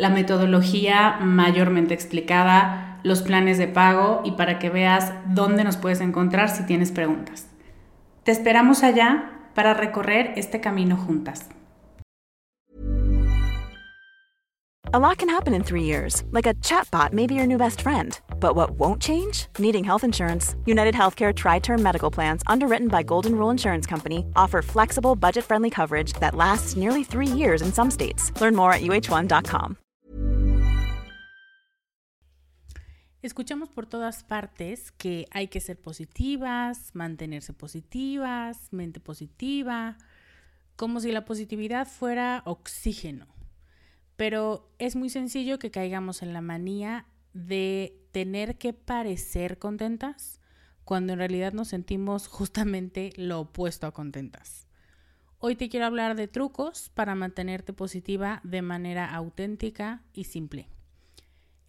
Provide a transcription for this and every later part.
la metodología mayormente explicada, los planes de pago y para que veas dónde nos puedes encontrar si tienes preguntas. Te esperamos allá para recorrer este camino juntas. A lot can happen in three years, like a chatbot may be your new best friend. But what won't change? Needing health insurance. United Healthcare Tri Term Medical Plans, underwritten by Golden Rule Insurance Company, offer flexible, budget friendly coverage that lasts nearly three years in some states. Learn more at uh1.com. Escuchamos por todas partes que hay que ser positivas, mantenerse positivas, mente positiva, como si la positividad fuera oxígeno. Pero es muy sencillo que caigamos en la manía de tener que parecer contentas cuando en realidad nos sentimos justamente lo opuesto a contentas. Hoy te quiero hablar de trucos para mantenerte positiva de manera auténtica y simple.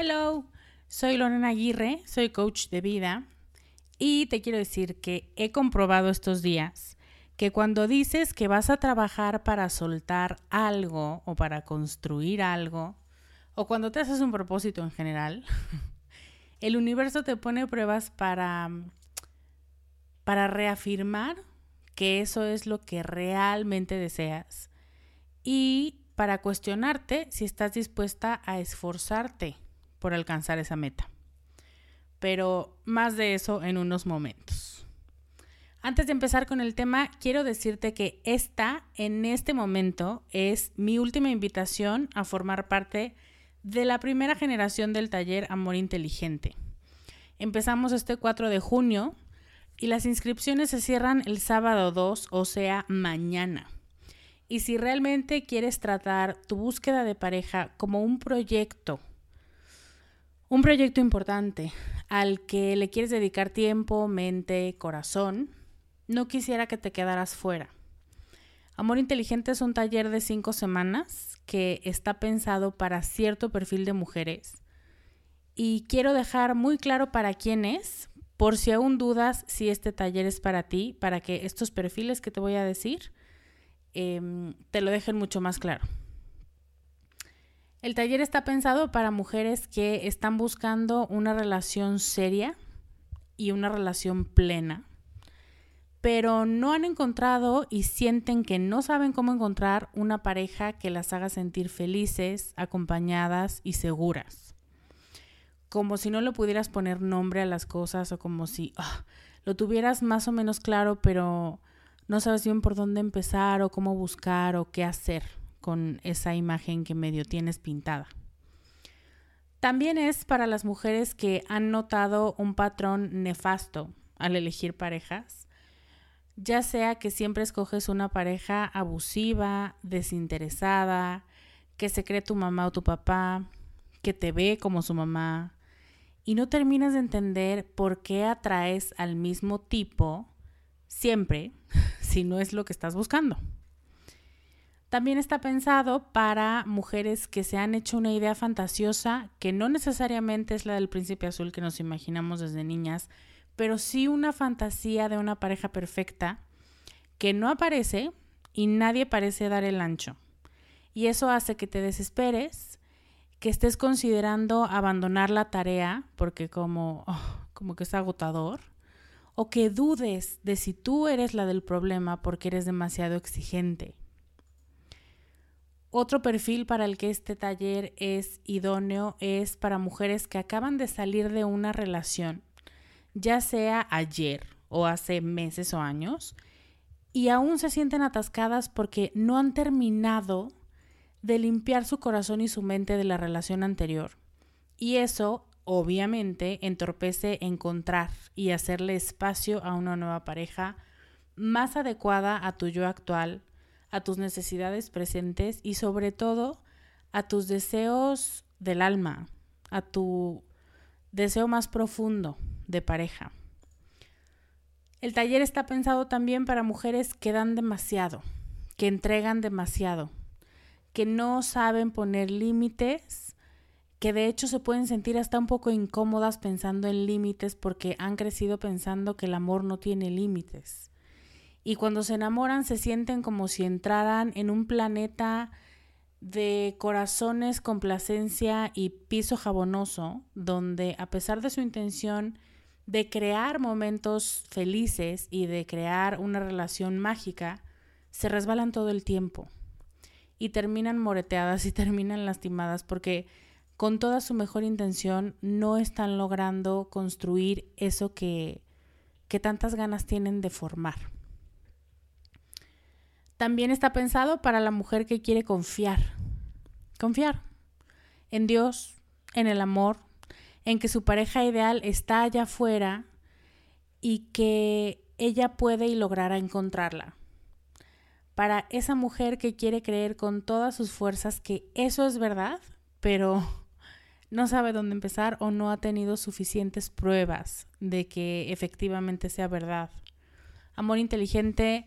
Hello, soy Lorena Aguirre, soy coach de vida y te quiero decir que he comprobado estos días que cuando dices que vas a trabajar para soltar algo o para construir algo, o cuando te haces un propósito en general, el universo te pone pruebas para, para reafirmar que eso es lo que realmente deseas y para cuestionarte si estás dispuesta a esforzarte por alcanzar esa meta. Pero más de eso en unos momentos. Antes de empezar con el tema, quiero decirte que esta, en este momento, es mi última invitación a formar parte de la primera generación del taller Amor Inteligente. Empezamos este 4 de junio y las inscripciones se cierran el sábado 2, o sea, mañana. Y si realmente quieres tratar tu búsqueda de pareja como un proyecto un proyecto importante al que le quieres dedicar tiempo, mente, corazón, no quisiera que te quedaras fuera. Amor Inteligente es un taller de cinco semanas que está pensado para cierto perfil de mujeres. Y quiero dejar muy claro para quién es, por si aún dudas si este taller es para ti, para que estos perfiles que te voy a decir em, te lo dejen mucho más claro. El taller está pensado para mujeres que están buscando una relación seria y una relación plena, pero no han encontrado y sienten que no saben cómo encontrar una pareja que las haga sentir felices, acompañadas y seguras. Como si no le pudieras poner nombre a las cosas o como si ah, lo tuvieras más o menos claro, pero no sabes bien por dónde empezar o cómo buscar o qué hacer con esa imagen que medio tienes pintada. También es para las mujeres que han notado un patrón nefasto al elegir parejas, ya sea que siempre escoges una pareja abusiva, desinteresada, que se cree tu mamá o tu papá, que te ve como su mamá, y no terminas de entender por qué atraes al mismo tipo siempre si no es lo que estás buscando. También está pensado para mujeres que se han hecho una idea fantasiosa que no necesariamente es la del príncipe azul que nos imaginamos desde niñas, pero sí una fantasía de una pareja perfecta que no aparece y nadie parece dar el ancho. Y eso hace que te desesperes, que estés considerando abandonar la tarea porque como, oh, como que es agotador, o que dudes de si tú eres la del problema porque eres demasiado exigente. Otro perfil para el que este taller es idóneo es para mujeres que acaban de salir de una relación, ya sea ayer o hace meses o años, y aún se sienten atascadas porque no han terminado de limpiar su corazón y su mente de la relación anterior. Y eso, obviamente, entorpece encontrar y hacerle espacio a una nueva pareja más adecuada a tu yo actual a tus necesidades presentes y sobre todo a tus deseos del alma, a tu deseo más profundo de pareja. El taller está pensado también para mujeres que dan demasiado, que entregan demasiado, que no saben poner límites, que de hecho se pueden sentir hasta un poco incómodas pensando en límites porque han crecido pensando que el amor no tiene límites y cuando se enamoran se sienten como si entraran en un planeta de corazones, complacencia y piso jabonoso, donde a pesar de su intención de crear momentos felices y de crear una relación mágica, se resbalan todo el tiempo y terminan moreteadas y terminan lastimadas porque con toda su mejor intención no están logrando construir eso que, que tantas ganas tienen de formar. También está pensado para la mujer que quiere confiar. Confiar en Dios, en el amor, en que su pareja ideal está allá afuera y que ella puede y logrará encontrarla. Para esa mujer que quiere creer con todas sus fuerzas que eso es verdad, pero no sabe dónde empezar o no ha tenido suficientes pruebas de que efectivamente sea verdad. Amor inteligente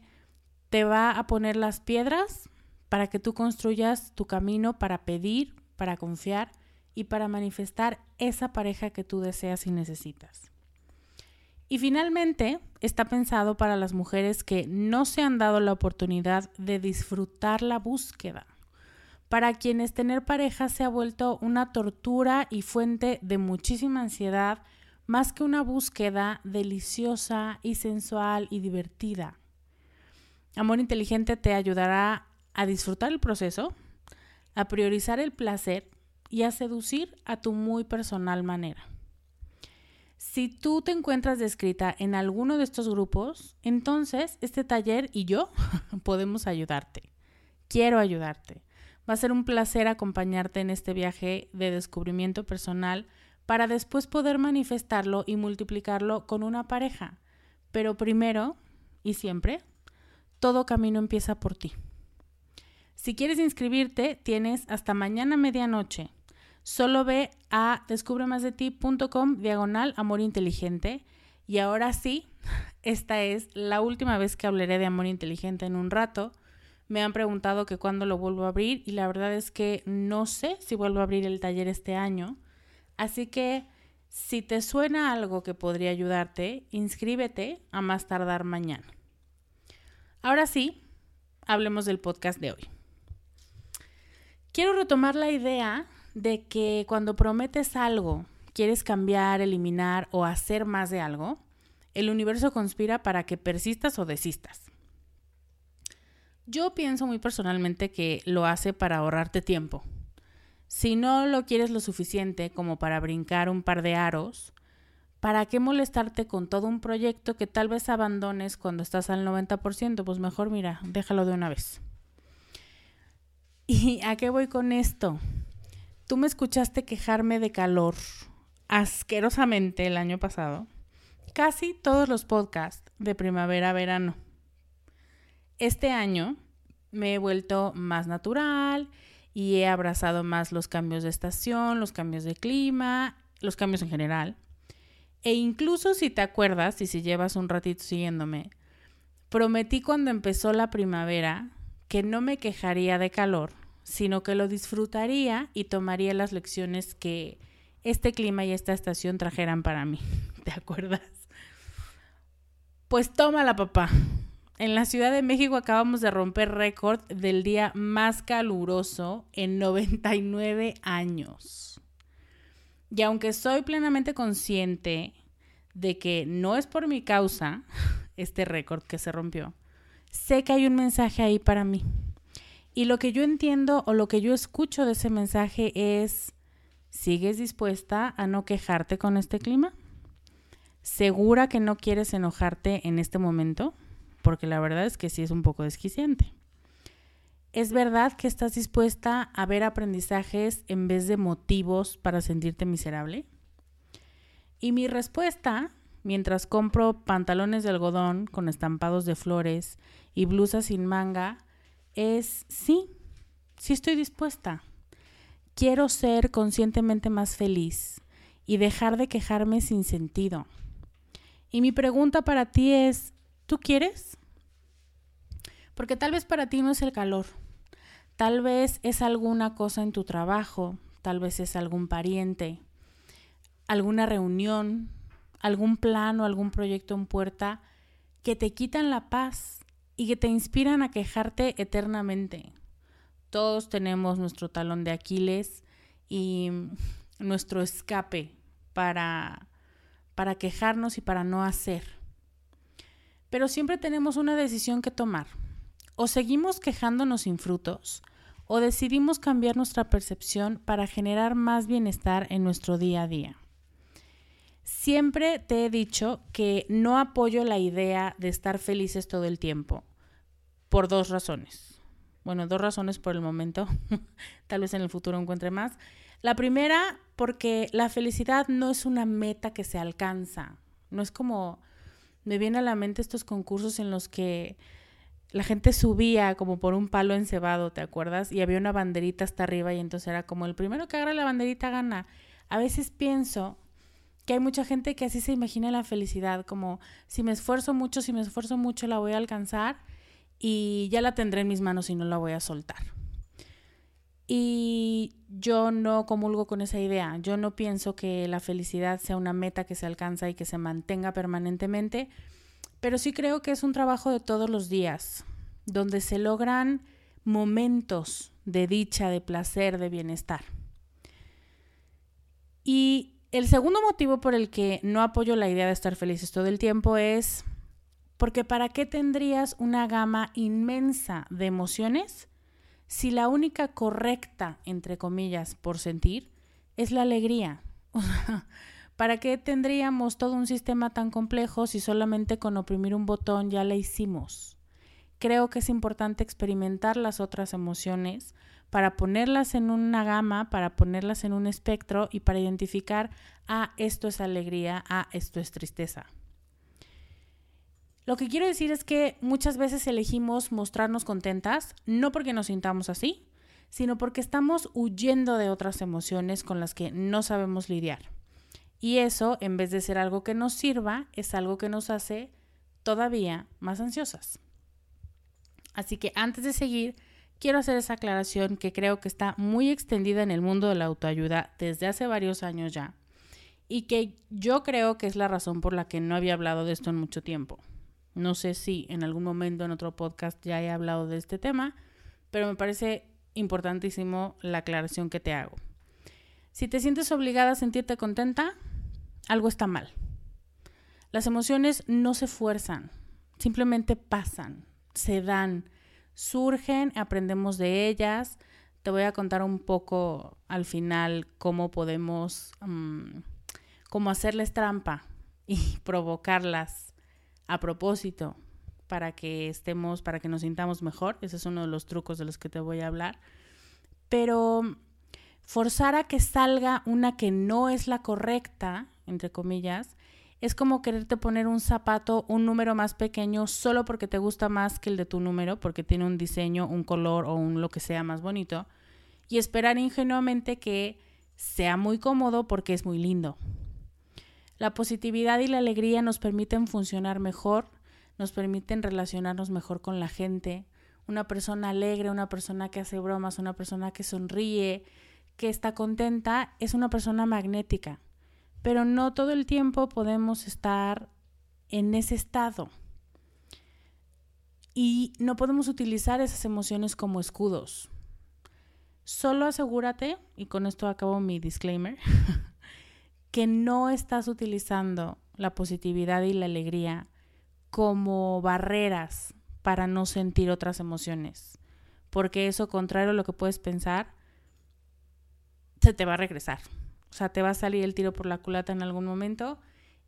te va a poner las piedras para que tú construyas tu camino para pedir, para confiar y para manifestar esa pareja que tú deseas y necesitas. Y finalmente, está pensado para las mujeres que no se han dado la oportunidad de disfrutar la búsqueda, para quienes tener pareja se ha vuelto una tortura y fuente de muchísima ansiedad, más que una búsqueda deliciosa y sensual y divertida. Amor inteligente te ayudará a disfrutar el proceso, a priorizar el placer y a seducir a tu muy personal manera. Si tú te encuentras descrita en alguno de estos grupos, entonces este taller y yo podemos ayudarte. Quiero ayudarte. Va a ser un placer acompañarte en este viaje de descubrimiento personal para después poder manifestarlo y multiplicarlo con una pareja. Pero primero y siempre todo camino empieza por ti. Si quieres inscribirte, tienes hasta mañana medianoche. Solo ve a descubremasdeti.com diagonal amor inteligente. Y ahora sí, esta es la última vez que hablaré de amor inteligente en un rato. Me han preguntado que cuándo lo vuelvo a abrir y la verdad es que no sé si vuelvo a abrir el taller este año. Así que si te suena algo que podría ayudarte, inscríbete a más tardar mañana. Ahora sí, hablemos del podcast de hoy. Quiero retomar la idea de que cuando prometes algo, quieres cambiar, eliminar o hacer más de algo, el universo conspira para que persistas o desistas. Yo pienso muy personalmente que lo hace para ahorrarte tiempo. Si no lo quieres lo suficiente como para brincar un par de aros, ¿Para qué molestarte con todo un proyecto que tal vez abandones cuando estás al 90%? Pues mejor mira, déjalo de una vez. ¿Y a qué voy con esto? Tú me escuchaste quejarme de calor asquerosamente el año pasado. Casi todos los podcasts de primavera-verano. Este año me he vuelto más natural y he abrazado más los cambios de estación, los cambios de clima, los cambios en general. E incluso si te acuerdas y si llevas un ratito siguiéndome, prometí cuando empezó la primavera que no me quejaría de calor, sino que lo disfrutaría y tomaría las lecciones que este clima y esta estación trajeran para mí. ¿Te acuerdas? Pues tómala, papá. En la Ciudad de México acabamos de romper récord del día más caluroso en 99 años. Y aunque soy plenamente consciente de que no es por mi causa este récord que se rompió, sé que hay un mensaje ahí para mí. Y lo que yo entiendo o lo que yo escucho de ese mensaje es, ¿sigues dispuesta a no quejarte con este clima? ¿Segura que no quieres enojarte en este momento? porque la verdad es que sí es un poco desquiciante. ¿Es verdad que estás dispuesta a ver aprendizajes en vez de motivos para sentirte miserable? Y mi respuesta, mientras compro pantalones de algodón con estampados de flores y blusas sin manga, es sí, sí estoy dispuesta. Quiero ser conscientemente más feliz y dejar de quejarme sin sentido. Y mi pregunta para ti es, ¿Tú quieres? Porque tal vez para ti no es el calor. Tal vez es alguna cosa en tu trabajo, tal vez es algún pariente, alguna reunión, algún plan o algún proyecto en puerta que te quitan la paz y que te inspiran a quejarte eternamente. Todos tenemos nuestro talón de Aquiles y nuestro escape para, para quejarnos y para no hacer. Pero siempre tenemos una decisión que tomar. O seguimos quejándonos sin frutos, o decidimos cambiar nuestra percepción para generar más bienestar en nuestro día a día. Siempre te he dicho que no apoyo la idea de estar felices todo el tiempo, por dos razones. Bueno, dos razones por el momento, tal vez en el futuro encuentre más. La primera, porque la felicidad no es una meta que se alcanza, no es como me viene a la mente estos concursos en los que la gente subía como por un palo encebado, ¿te acuerdas? Y había una banderita hasta arriba y entonces era como el primero que agarra la banderita gana. A veces pienso que hay mucha gente que así se imagina la felicidad, como si me esfuerzo mucho, si me esfuerzo mucho la voy a alcanzar y ya la tendré en mis manos y no la voy a soltar. Y yo no comulgo con esa idea. Yo no pienso que la felicidad sea una meta que se alcanza y que se mantenga permanentemente, pero sí creo que es un trabajo de todos los días, donde se logran momentos de dicha, de placer, de bienestar. Y el segundo motivo por el que no apoyo la idea de estar felices todo el tiempo es porque ¿para qué tendrías una gama inmensa de emociones si la única correcta, entre comillas, por sentir, es la alegría. ¿Para qué tendríamos todo un sistema tan complejo si solamente con oprimir un botón ya la hicimos? Creo que es importante experimentar las otras emociones para ponerlas en una gama, para ponerlas en un espectro y para identificar, ah, esto es alegría, ah, esto es tristeza. Lo que quiero decir es que muchas veces elegimos mostrarnos contentas, no porque nos sintamos así, sino porque estamos huyendo de otras emociones con las que no sabemos lidiar. Y eso, en vez de ser algo que nos sirva, es algo que nos hace todavía más ansiosas. Así que antes de seguir, quiero hacer esa aclaración que creo que está muy extendida en el mundo de la autoayuda desde hace varios años ya, y que yo creo que es la razón por la que no había hablado de esto en mucho tiempo. No sé si en algún momento en otro podcast ya he hablado de este tema, pero me parece importantísimo la aclaración que te hago. Si te sientes obligada a sentirte contenta, algo está mal. Las emociones no se fuerzan, simplemente pasan, se dan, surgen, aprendemos de ellas. Te voy a contar un poco al final cómo podemos, mm, cómo hacerles trampa y provocarlas a propósito para que estemos, para que nos sintamos mejor. Ese es uno de los trucos de los que te voy a hablar. pero forzar a que salga una que no es la correcta, entre comillas, es como quererte poner un zapato, un número más pequeño, solo porque te gusta más que el de tu número, porque tiene un diseño, un color o un lo que sea más bonito, y esperar ingenuamente que sea muy cómodo porque es muy lindo. La positividad y la alegría nos permiten funcionar mejor, nos permiten relacionarnos mejor con la gente. Una persona alegre, una persona que hace bromas, una persona que sonríe, que está contenta, es una persona magnética pero no todo el tiempo podemos estar en ese estado. Y no podemos utilizar esas emociones como escudos. Solo asegúrate, y con esto acabo mi disclaimer, que no estás utilizando la positividad y la alegría como barreras para no sentir otras emociones. Porque eso, contrario a lo que puedes pensar, se te va a regresar. O sea, te va a salir el tiro por la culata en algún momento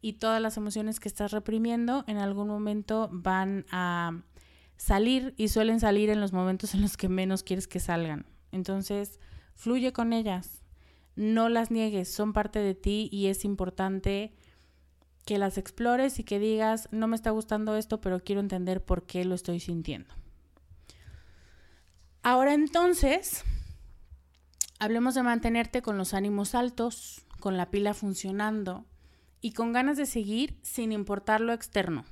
y todas las emociones que estás reprimiendo en algún momento van a salir y suelen salir en los momentos en los que menos quieres que salgan. Entonces, fluye con ellas, no las niegues, son parte de ti y es importante que las explores y que digas, no me está gustando esto, pero quiero entender por qué lo estoy sintiendo. Ahora entonces, Hablemos de mantenerte con los ánimos altos, con la pila funcionando y con ganas de seguir sin importar lo externo.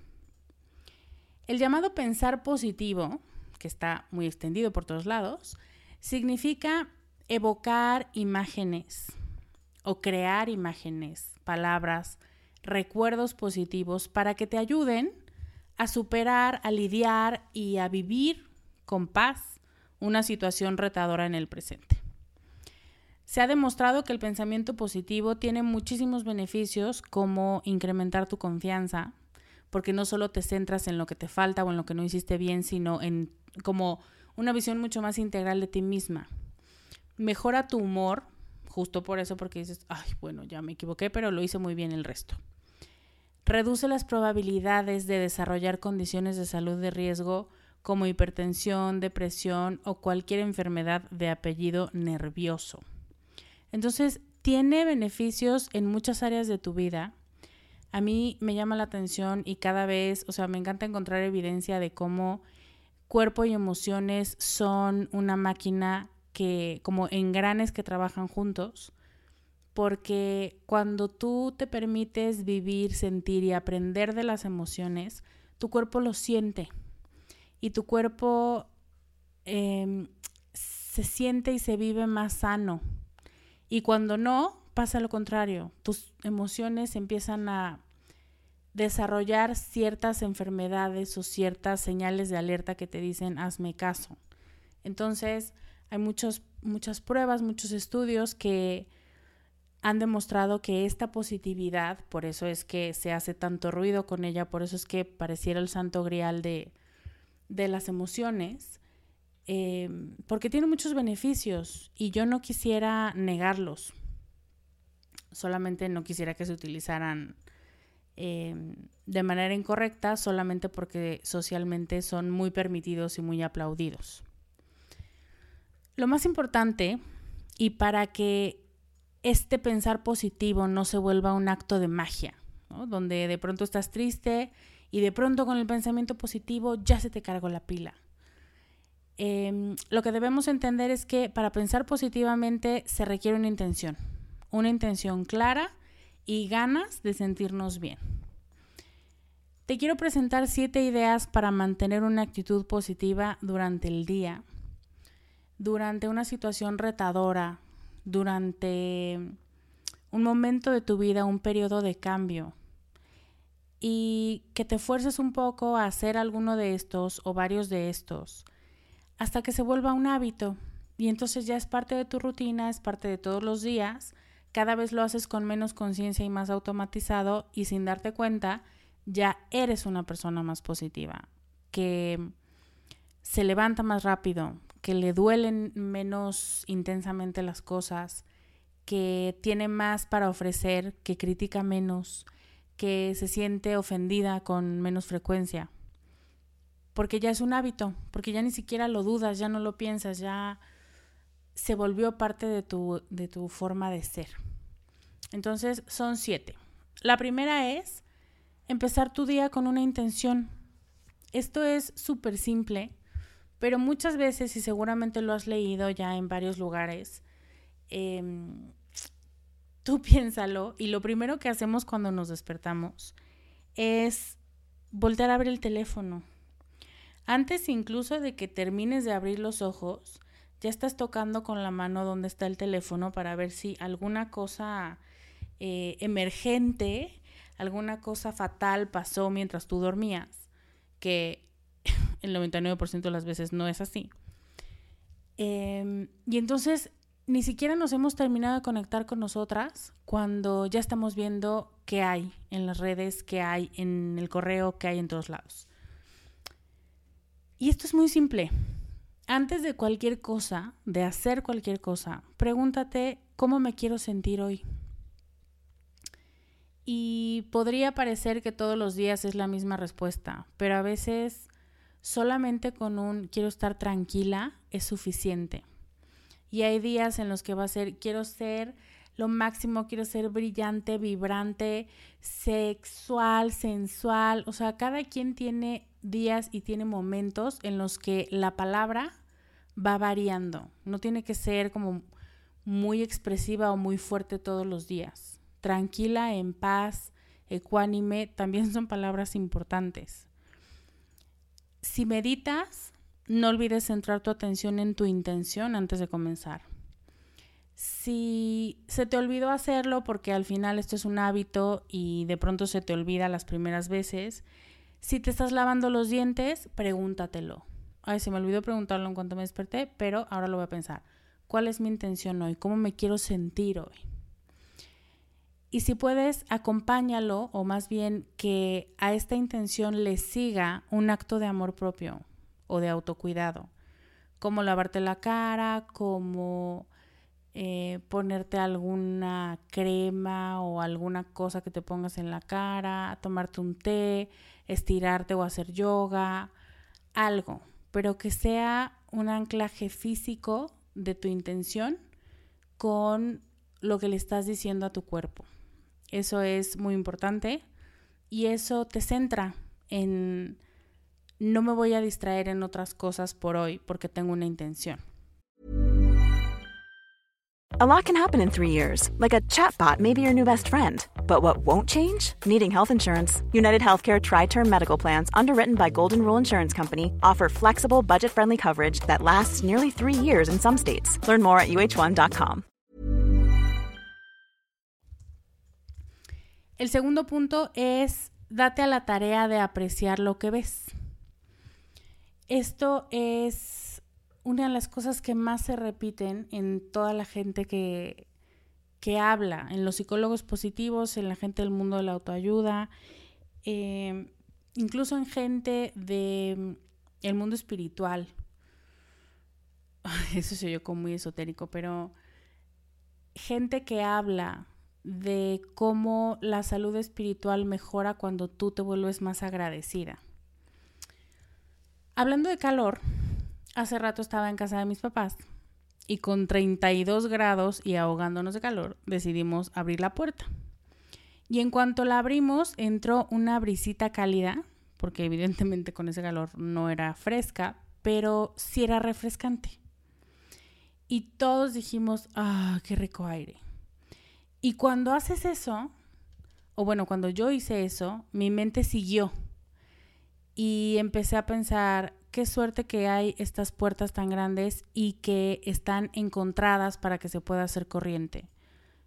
El llamado pensar positivo, que está muy extendido por todos lados, significa evocar imágenes o crear imágenes, palabras, recuerdos positivos para que te ayuden a superar, a lidiar y a vivir con paz una situación retadora en el presente. Se ha demostrado que el pensamiento positivo tiene muchísimos beneficios como incrementar tu confianza, porque no solo te centras en lo que te falta o en lo que no hiciste bien, sino en como una visión mucho más integral de ti misma. Mejora tu humor, justo por eso, porque dices, ay, bueno, ya me equivoqué, pero lo hice muy bien el resto. Reduce las probabilidades de desarrollar condiciones de salud de riesgo como hipertensión, depresión o cualquier enfermedad de apellido nervioso. Entonces, tiene beneficios en muchas áreas de tu vida. A mí me llama la atención y cada vez, o sea, me encanta encontrar evidencia de cómo cuerpo y emociones son una máquina que, como engranes que trabajan juntos, porque cuando tú te permites vivir, sentir y aprender de las emociones, tu cuerpo lo siente y tu cuerpo em, se siente y se vive más sano y cuando no, pasa lo contrario. Tus emociones empiezan a desarrollar ciertas enfermedades o ciertas señales de alerta que te dicen hazme caso. Entonces, hay muchos, muchas pruebas, muchos estudios que han demostrado que esta positividad, por eso es que se hace tanto ruido con ella, por eso es que pareciera el santo grial de, de las emociones, Em, porque tiene muchos beneficios y yo no quisiera negarlos. Solamente no quisiera que se utilizaran em, de manera incorrecta solamente porque socialmente son muy permitidos y muy aplaudidos. Lo más importante, y para que este pensar positivo no se vuelva un acto de magia, donde de pronto estás triste y de pronto con el pensamiento positivo ya se te cargó la pila Em, lo que debemos entender es que para pensar positivamente se requiere una intención, una intención clara y ganas de sentirnos bien. Te quiero presentar siete ideas para mantener una actitud positiva durante el día, durante una situación retadora, durante un momento de tu vida, un periodo de cambio, y que te fuerces un poco a hacer alguno de estos o varios de estos hasta que se vuelva un hábito. Y entonces ya es parte de tu rutina, es parte de todos los días, cada vez lo haces con menos conciencia y más automatizado y sin darte cuenta, ya eres una persona más positiva, que se levanta más rápido, que le duelen menos intensamente las cosas, que tiene más para ofrecer, que critica menos, que se siente ofendida con menos frecuencia porque ya es un hábito, porque ya ni siquiera lo dudas, ya no lo piensas, ya se volvió parte de tu, de tu forma de ser. Entonces son siete. La primera es empezar tu día con una intención. Esto es súper simple, pero muchas veces, y seguramente lo has leído ya en varios lugares, em, tú piénsalo y lo primero que hacemos cuando nos despertamos es voltear a abrir el teléfono. Antes incluso de que termines de abrir los ojos, ya estás tocando con la mano donde está el teléfono para ver si alguna cosa eh, emergente, alguna cosa fatal pasó mientras tú dormías, que el 99% de las veces no es así. Em, y entonces ni siquiera nos hemos terminado de conectar con nosotras cuando ya estamos viendo qué hay en las redes, qué hay en el correo, qué hay en todos lados. Y esto es muy simple. Antes de cualquier cosa, de hacer cualquier cosa, pregúntate cómo me quiero sentir hoy. Y podría parecer que todos los días es la misma respuesta, pero a veces solamente con un quiero estar tranquila es suficiente. Y hay días en los que va a ser quiero ser lo máximo, quiero ser brillante, vibrante, sexual, sensual. O sea, cada quien tiene días y tiene momentos en los que la palabra va variando. No tiene que ser como muy expresiva o muy fuerte todos los días. Tranquila, en paz, ecuánime, también son palabras importantes. Si meditas, no olvides centrar tu atención en tu intención antes de comenzar. Si se te olvidó hacerlo porque al final esto es un hábito y de pronto se te olvida las primeras veces, si te estás lavando los dientes, pregúntatelo. Ay, se me olvidó preguntarlo en cuanto me desperté, pero ahora lo voy a pensar. ¿Cuál es mi intención hoy? ¿Cómo me quiero sentir hoy? Y si puedes, acompáñalo o más bien que a esta intención le siga un acto de amor propio o de autocuidado, como lavarte la cara, como eh, ponerte alguna crema o alguna cosa que te pongas en la cara, tomarte un té, estirarte o hacer yoga, algo pero que sea un anclaje físico de tu intención con lo que le estás diciendo a tu cuerpo. Eso es muy importante y eso te centra en no me voy a distraer en otras cosas por hoy porque tengo una intención. A lot can happen in three years, like a chatbot may be your new best friend. But what won't change? Needing health insurance. United Healthcare Tri Term Medical Plans, underwritten by Golden Rule Insurance Company, offer flexible, budget friendly coverage that lasts nearly three years in some states. Learn more at uh1.com. El segundo punto es date a la tarea de apreciar lo que ves. Esto es una de las cosas que más se repiten en toda la gente que, que habla, en los psicólogos positivos, en la gente del mundo de la autoayuda, em, incluso en gente del mm, mundo espiritual. Eso se oyó como muy esotérico, pero gente que habla de cómo la salud espiritual mejora cuando tú te vuelves más agradecida. Hablando de calor, Hace rato estaba en casa de mis papás y con 32 grados y ahogándonos de calor decidimos abrir la puerta. Y en cuanto la abrimos entró una brisita cálida, porque evidentemente con ese calor no era fresca, pero sí era refrescante. Y todos dijimos, ah, qué rico aire. Y cuando haces eso, o bueno, cuando yo hice eso, mi mente siguió. Y empecé a pensar, qué suerte que hay estas puertas tan grandes y que están encontradas para que se pueda hacer corriente.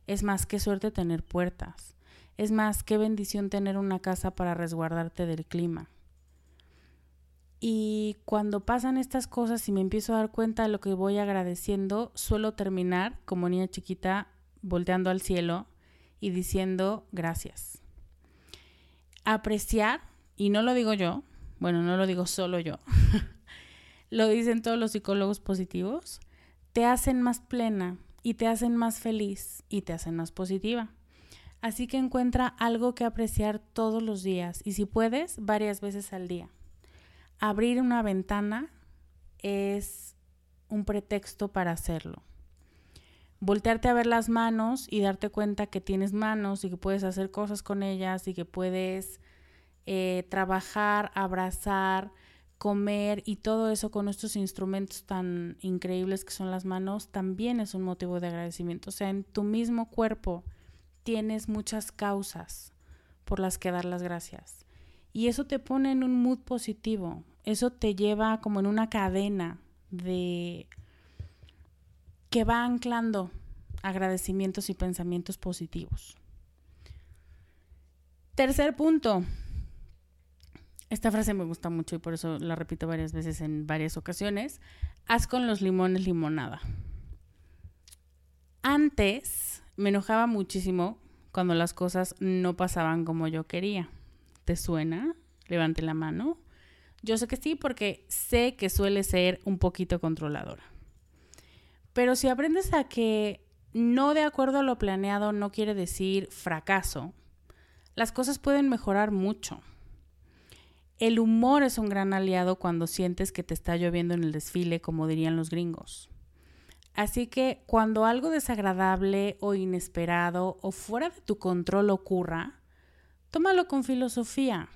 Es más, qué suerte tener puertas. Es más, qué bendición tener una casa para resguardarte del clima. Y cuando pasan estas cosas y me empiezo a dar cuenta de lo que voy agradeciendo, suelo terminar como niña chiquita volteando al cielo y diciendo gracias. Apreciar, y no lo digo yo, bueno, no lo digo solo yo, lo dicen todos los psicólogos positivos, te hacen más plena y te hacen más feliz y te hacen más positiva. Así que encuentra algo que apreciar todos los días y si puedes, varias veces al día. Abrir una ventana es un pretexto para hacerlo. voltearte a ver las manos y darte cuenta que tienes manos y que puedes hacer cosas con ellas y que puedes eh, trabajar, abrazar, comer y todo eso con estos instrumentos tan increíbles que son las manos, también es un motivo de agradecimiento. O sea, en tu mismo cuerpo tienes muchas causas por las que dar las gracias. Y eso te pone en un mood positivo. Eso te lleva como en una cadena de que va anclando agradecimientos y pensamientos positivos. Tercer punto. Esta frase me gusta mucho y por eso la repito varias veces en varias ocasiones. Haz con los limones limonada. Antes me enojaba muchísimo cuando las cosas no pasaban como yo quería. ¿Te suena? Levante la mano. Yo sé que sí porque sé que suele ser un poquito controladora. Pero si aprendes a que no de acuerdo a lo planeado no quiere decir fracaso, las cosas pueden mejorar mucho. El humor es un gran aliado cuando sientes que te está lloviendo en el desfile, como dirían los gringos. Así que cuando algo desagradable o inesperado o fuera de tu control ocurra, tómalo con filosofía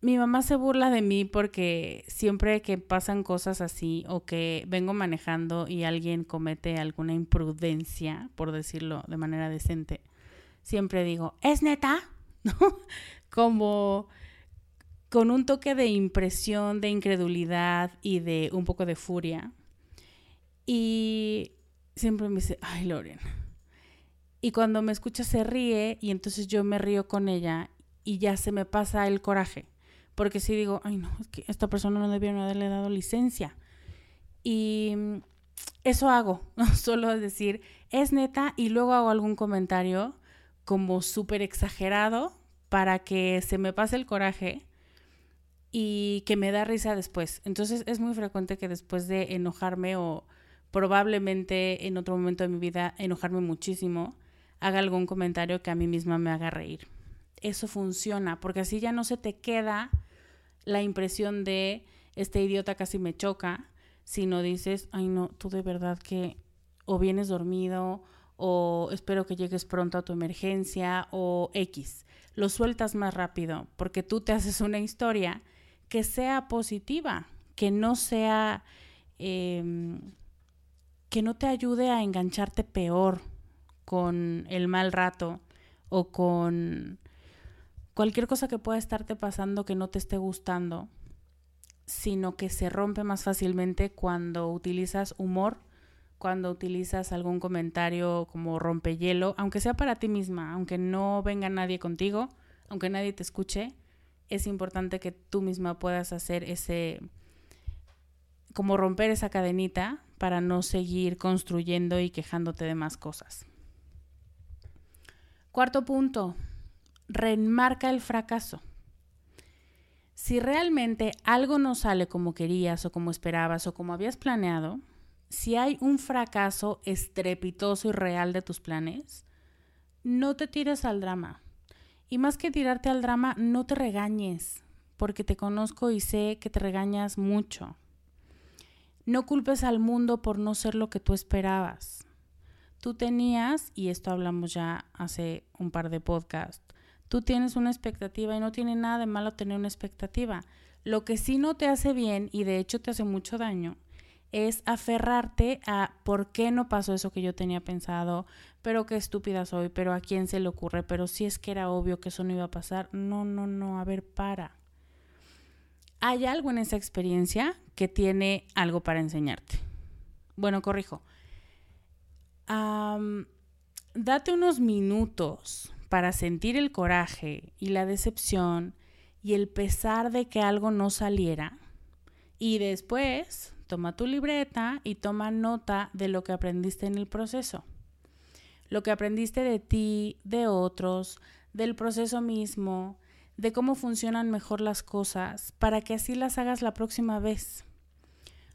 mi mamá se burla de mí porque siempre que pasan cosas así o que vengo manejando y alguien comete alguna imprudencia, por decirlo de manera decente, siempre digo, ¿es neta? ¿No? Como con un toque de impresión, de incredulidad y de un poco de furia. Y siempre me dice, ay, Loren. Y cuando me escucha se ríe y entonces yo me río con ella y ya se me pasa el coraje porque si digo, ay no, es que esta persona no debieron haberle dado licencia. Y eso hago, solo decir, es neta, y luego hago algún comentario como súper exagerado para que se me pase el coraje y que me da risa después. Entonces es muy frecuente que después de enojarme o probablemente en otro momento de mi vida enojarme muchísimo, haga algún comentario que a mí misma me haga reír. Eso funciona, porque así ya no se te queda la impresión de este idiota casi me choca, sino dices, ay no, tú de verdad que o vienes dormido o espero que llegues pronto a tu emergencia o X. Lo sueltas más rápido porque tú te haces una historia que sea positiva, que no sea, em, que no te ayude a engancharte peor con el mal rato o con cualquier cosa que pueda estarte pasando que no te esté gustando, sino que se rompe más fácilmente cuando utilizas humor, cuando utilizas algún comentario como rompehielo, aunque sea para ti misma, aunque no venga nadie contigo, aunque nadie te escuche, es importante que tú misma puedas hacer ese como romper esa cadenita para no seguir construyendo y quejándote de más cosas. Cuarto punto, reenmarca el fracaso. Si realmente algo no sale como querías o como esperabas o como habías planeado, si hay un fracaso estrepitoso y real de tus planes, no te tires al drama. Y más que tirarte al drama, no te regañes, porque te conozco y sé que te regañas mucho. No culpes al mundo por no ser lo que tú esperabas. Tú tenías, y esto hablamos ya hace un par de podcasts, Tú tienes una expectativa y no tiene nada de malo tener una expectativa. Lo que sí no te hace bien y de hecho te hace mucho daño es aferrarte a por qué no pasó eso que yo tenía pensado, pero qué estúpida soy, pero a quién se le ocurre, pero si es que era obvio que eso no iba a pasar. No, no, no, a ver, para. Hay algo en esa experiencia que tiene algo para enseñarte. Bueno, corrijo. date unos minutos para sentir el coraje y la decepción y el pesar de que algo no saliera. Y después toma tu libreta y toma nota de lo que aprendiste en el proceso. Lo que aprendiste de ti, de otros, del proceso mismo, de cómo funcionan mejor las cosas, para que así las hagas la próxima vez.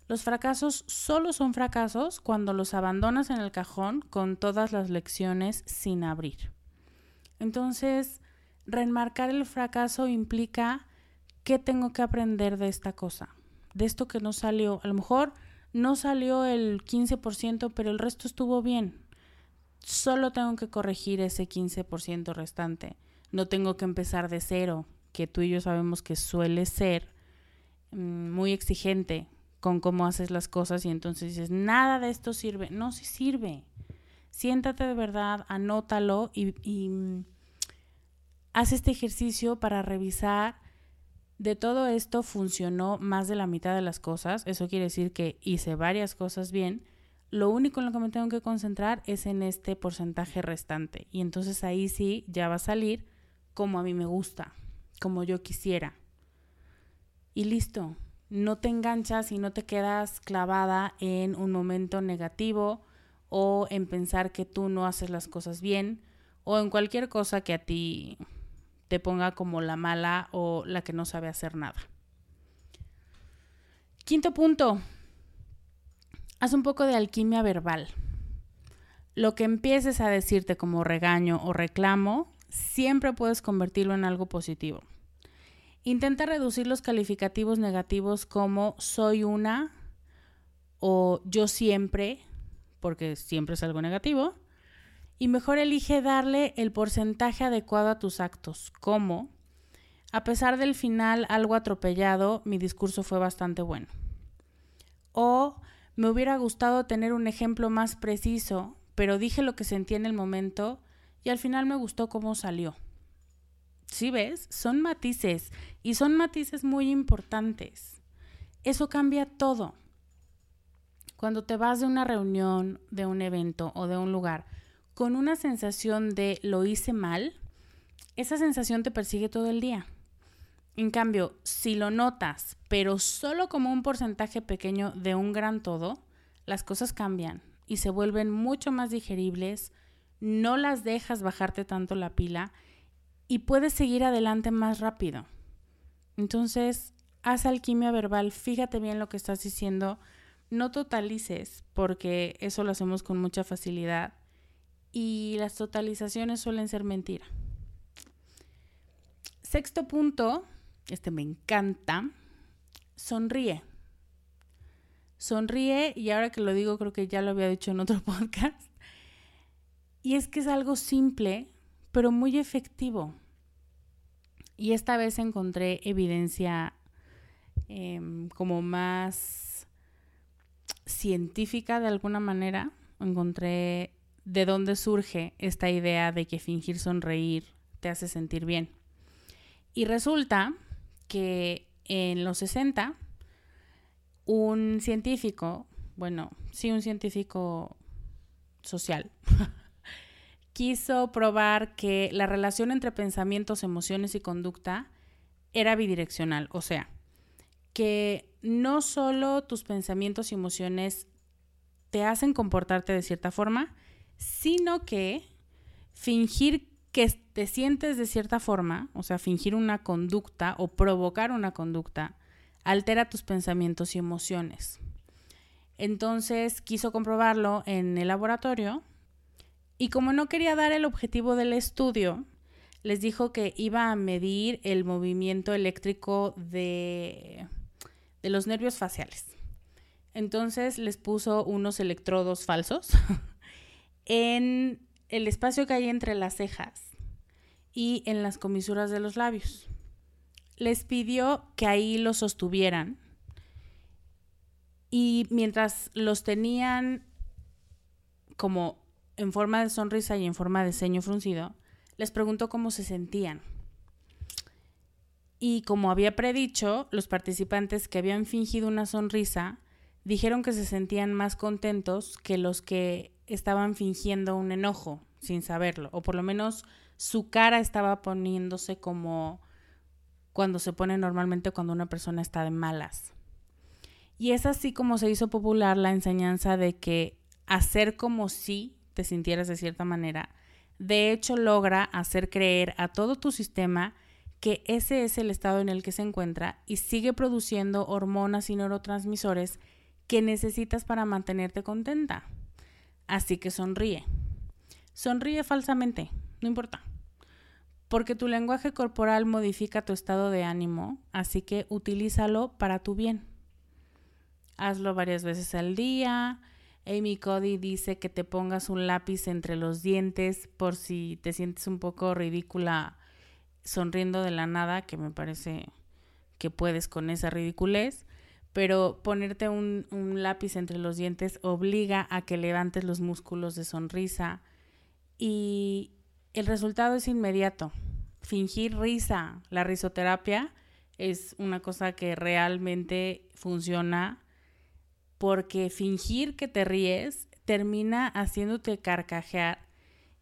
Los fracasos solo son fracasos cuando los abandonas en el cajón con todas las lecciones sin abrir. Entonces, reenmarcar el fracaso implica qué tengo que aprender de esta cosa, de esto que no salió. A lo mejor no salió el 15%, pero el resto estuvo bien. Solo tengo que corregir ese 15% restante. No tengo que empezar de cero, que tú y yo sabemos que suele ser mm, muy exigente con cómo haces las cosas y entonces dices, nada de esto sirve. No, sí sirve. Siéntate de verdad, anótalo y, mm, haz este ejercicio para revisar de todo esto funcionó más de la mitad de las cosas. Eso quiere decir que hice varias cosas bien. Lo único en lo que me tengo que concentrar es en este porcentaje restante. Y entonces ahí sí ya va a salir como a mí me gusta, como yo quisiera. Y listo no te enganchas y no te quedas clavada en un momento negativo o en pensar que tú no haces las cosas bien o en cualquier cosa que a ti te ponga como la mala o la que no sabe hacer nada. Quinto punto, haz un poco de alquimia verbal. Lo que empieces a decirte como regaño o reclamo, siempre puedes convertirlo en algo positivo. Intenta reducir los calificativos negativos como soy una o yo siempre, porque siempre es algo negativo. Y mejor elige darle el porcentaje adecuado a tus actos, como, a pesar del final algo atropellado, mi discurso fue bastante bueno. O me hubiera gustado tener un ejemplo más preciso, pero dije lo que sentí en el momento y al final me gustó cómo salió. ¿Sí ves? Son matices y son matices muy importantes. Eso cambia todo. Cuando te vas de una reunión, de un evento o de un lugar con una sensación de lo hice mal, esa sensación te persigue todo el día. En cambio, si lo notas, pero solo como un porcentaje pequeño de un gran todo, las cosas cambian y se vuelven mucho más digeribles, no las dejas bajarte tanto la pila y puedes seguir adelante más rápido. Entonces, haz alquimia verbal, fíjate bien lo que estás diciendo, no totalices, porque eso lo hacemos con mucha facilidad y las totalizaciones suelen ser mentira. Sexto punto, este me encanta, sonríe. Sonríe, y ahora que lo digo creo que ya lo había dicho en otro podcast, y es que es algo simple, pero muy efectivo. Y esta vez encontré evidencia em, como más científica de alguna manera. Encontré de dónde surge esta idea de que fingir sonreír te hace sentir bien. Y resulta que en los 60, un científico, bueno, sí, un científico social, quiso probar que la relación entre pensamientos, emociones y conducta era bidireccional, o sea, que no solo tus pensamientos y emociones te hacen comportarte de cierta forma, sino que fingir que te sientes de cierta forma, o sea, fingir una conducta o provocar una conducta, altera tus pensamientos y emociones. Entonces quiso comprobarlo en el laboratorio y como no quería dar el objetivo del estudio, les dijo que iba a medir el movimiento eléctrico de, de los nervios faciales. Entonces les puso unos electrodos falsos en el espacio que hay entre las cejas y en las comisuras de los labios. Les pidió que ahí los sostuvieran y mientras los tenían como en forma de sonrisa y en forma de ceño fruncido, les preguntó cómo se sentían. Y como había predicho, los participantes que habían fingido una sonrisa dijeron que se sentían más contentos que los que estaban fingiendo un enojo sin saberlo, o por lo menos su cara estaba poniéndose como cuando se pone normalmente cuando una persona está de malas. Y es así como se hizo popular la enseñanza de que hacer como si te sintieras de cierta manera, de hecho logra hacer creer a todo tu sistema que ese es el estado en el que se encuentra y sigue produciendo hormonas y neurotransmisores que necesitas para mantenerte contenta. Así que sonríe. Sonríe falsamente, no importa. Porque tu lenguaje corporal modifica tu estado de ánimo, así que utilízalo para tu bien. hazlo varias veces al día. Amy Cody dice que te pongas un lápiz entre los dientes por si te sientes un poco ridícula sonriendo de la nada, que me parece que puedes con esa ridiculez, pero ponerte un, un lápiz entre los dientes obliga a que levantes los músculos de sonrisa y el resultado es inmediato. Fingir risa, la risoterapia es una cosa que realmente funciona porque fingir que te ríes termina haciéndote carcajear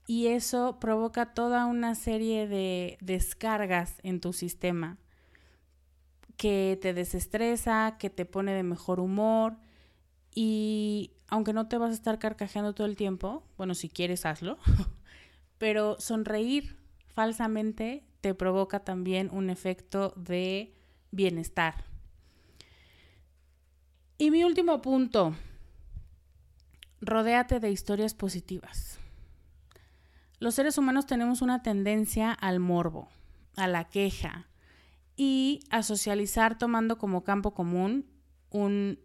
y eso provoca toda una serie de descargas en tu sistema que te desestresa, que te pone de mejor humor y aunque no te vas a estar carcajeando todo el tiempo, bueno, si quieres hazlo, pero sonreír falsamente te provoca también un efecto de bienestar. Y mi último punto, rodéate de historias positivas. Los seres humanos tenemos una tendencia al morbo, a la queja y a socializar tomando como campo común un,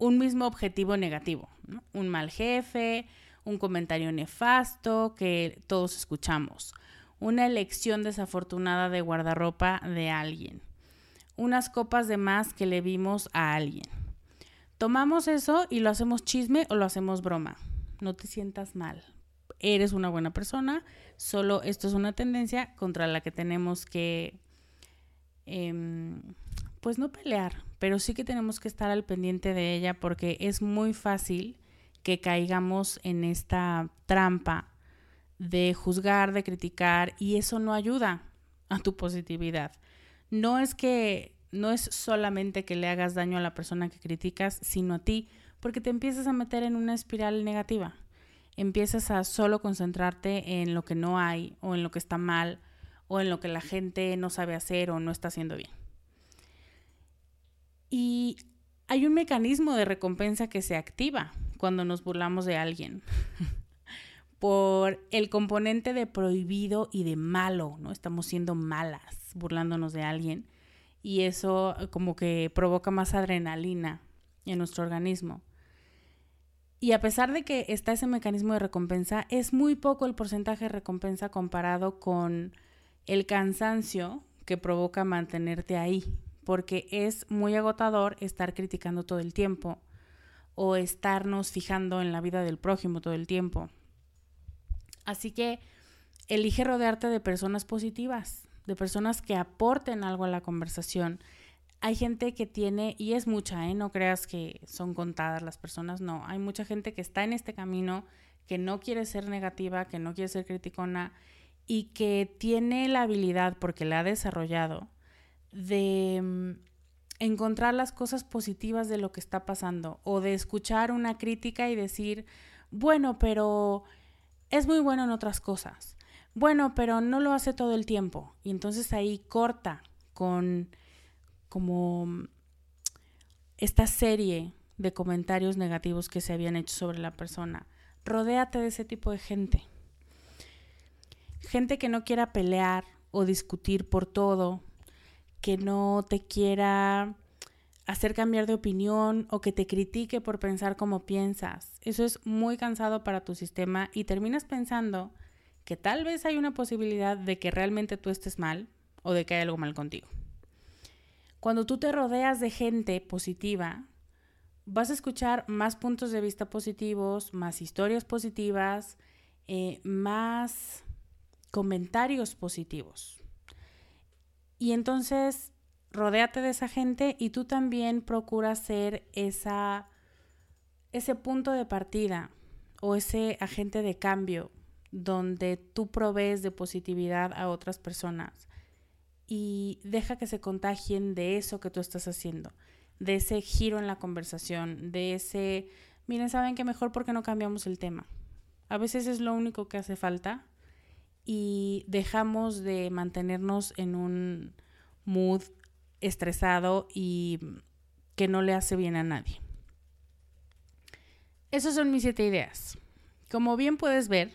mismo objetivo negativo, un mal jefe, un comentario nefasto que todos escuchamos, una elección desafortunada de guardarropa de alguien, unas copas de más que le vimos a alguien Tomamos eso y lo hacemos chisme o lo hacemos broma. No te sientas mal. Eres una buena persona, solo esto es una tendencia contra la que tenemos que, em, pues no pelear, pero sí que tenemos que estar al pendiente de ella porque es muy fácil que caigamos en esta trampa de juzgar, de criticar y eso no ayuda a tu positividad. No es que no es solamente que le hagas daño a la persona que criticas, sino a ti, porque te empiezas a meter en una espiral negativa. Empiezas a solo concentrarte en lo que no hay, o en lo que está mal, o en lo que la gente no sabe hacer o no está haciendo bien. Y hay un mecanismo de recompensa que se activa cuando nos burlamos de alguien. Por el componente de prohibido y de malo, ¿no? Estamos siendo malas burlándonos de alguien y eso como que provoca más adrenalina en nuestro organismo. Y a pesar de que está ese mecanismo de recompensa, es muy poco el porcentaje de recompensa comparado con el cansancio que provoca mantenerte ahí, porque es muy agotador estar criticando todo el tiempo o estarnos fijando en la vida del prójimo todo el tiempo. Así que elige rodearte de personas positivas, de personas que aporten algo a la conversación. Hay gente que tiene, y es mucha, ¿eh? no creas que son contadas las personas, no, hay mucha gente que está en este camino, que no quiere ser negativa, que no quiere ser criticona y que tiene la habilidad, porque la ha desarrollado, de mm, encontrar las cosas positivas de lo que está pasando o de escuchar una crítica y decir, bueno, pero es muy bueno en otras cosas bueno, pero no lo hace todo el tiempo. Y entonces ahí corta con como esta serie de comentarios negativos que se habían hecho sobre la persona. Rodéate de ese tipo de gente. Gente que no quiera pelear o discutir por todo, que no te quiera hacer cambiar de opinión o que te critique por pensar como piensas. Eso es muy cansado para tu sistema y terminas pensando que tal vez hay una posibilidad de que realmente tú estés mal o de que hay algo mal contigo. Cuando tú te rodeas de gente positiva, vas a escuchar más puntos de vista positivos, más historias positivas, eh, más comentarios positivos. Y entonces, rodéate de esa gente y tú también procuras ser esa, ese punto de partida o ese agente de cambio donde tú provees de positividad a otras personas y deja que se contagien de eso que tú estás haciendo, de ese giro en la conversación, de ese, miren, saben que mejor porque no cambiamos el tema. A veces es lo único que hace falta y dejamos de mantenernos en un mood estresado y que no le hace bien a nadie. Esas son mis siete ideas. Como bien puedes ver,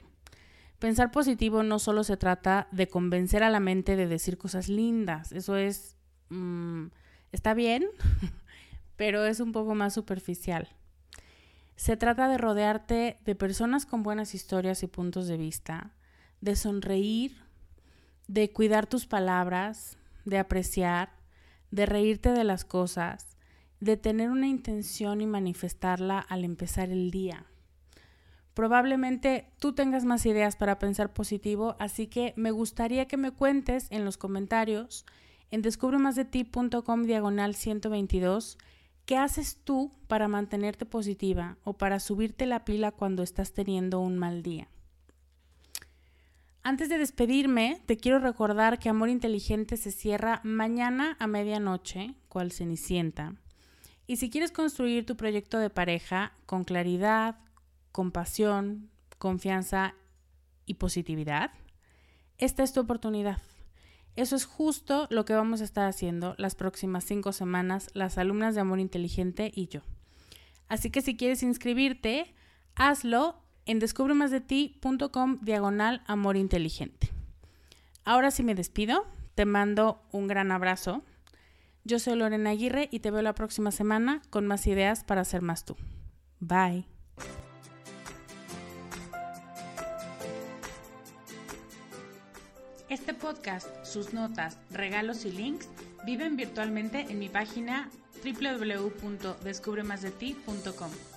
Pensar positivo no solo se trata de convencer a la mente de decir cosas lindas, eso es, mm, está bien, pero es un poco más superficial. Se trata de rodearte de personas con buenas historias y puntos de vista, de sonreír, de cuidar tus palabras, de apreciar, de reírte de las cosas, de tener una intención y manifestarla al empezar el día. Probablemente tú tengas más ideas para pensar positivo, así que me gustaría que me cuentes en los comentarios en descubremasdeti.com diagonal 122 ¿Qué haces tú para mantenerte positiva o para subirte la pila cuando estás teniendo un mal día? Antes de despedirme, te quiero recordar que Amor Inteligente se cierra mañana a medianoche, cual Cenicienta. Y si quieres construir tu proyecto de pareja con claridad, compasión, confianza y positividad, esta es tu oportunidad. Eso es justo lo que vamos a estar haciendo las próximas cinco semanas, las alumnas de Amor Inteligente y yo. Así que si quieres inscribirte, hazlo en descubremasdeti.com diagonal amor inteligente. Ahora sí me despido, te mando un gran abrazo. Yo soy Lorena Aguirre y te veo la próxima semana con más ideas para ser más tú. Bye. Este podcast, sus notas, regalos y links viven virtualmente en mi página www.descubremasdeti.com.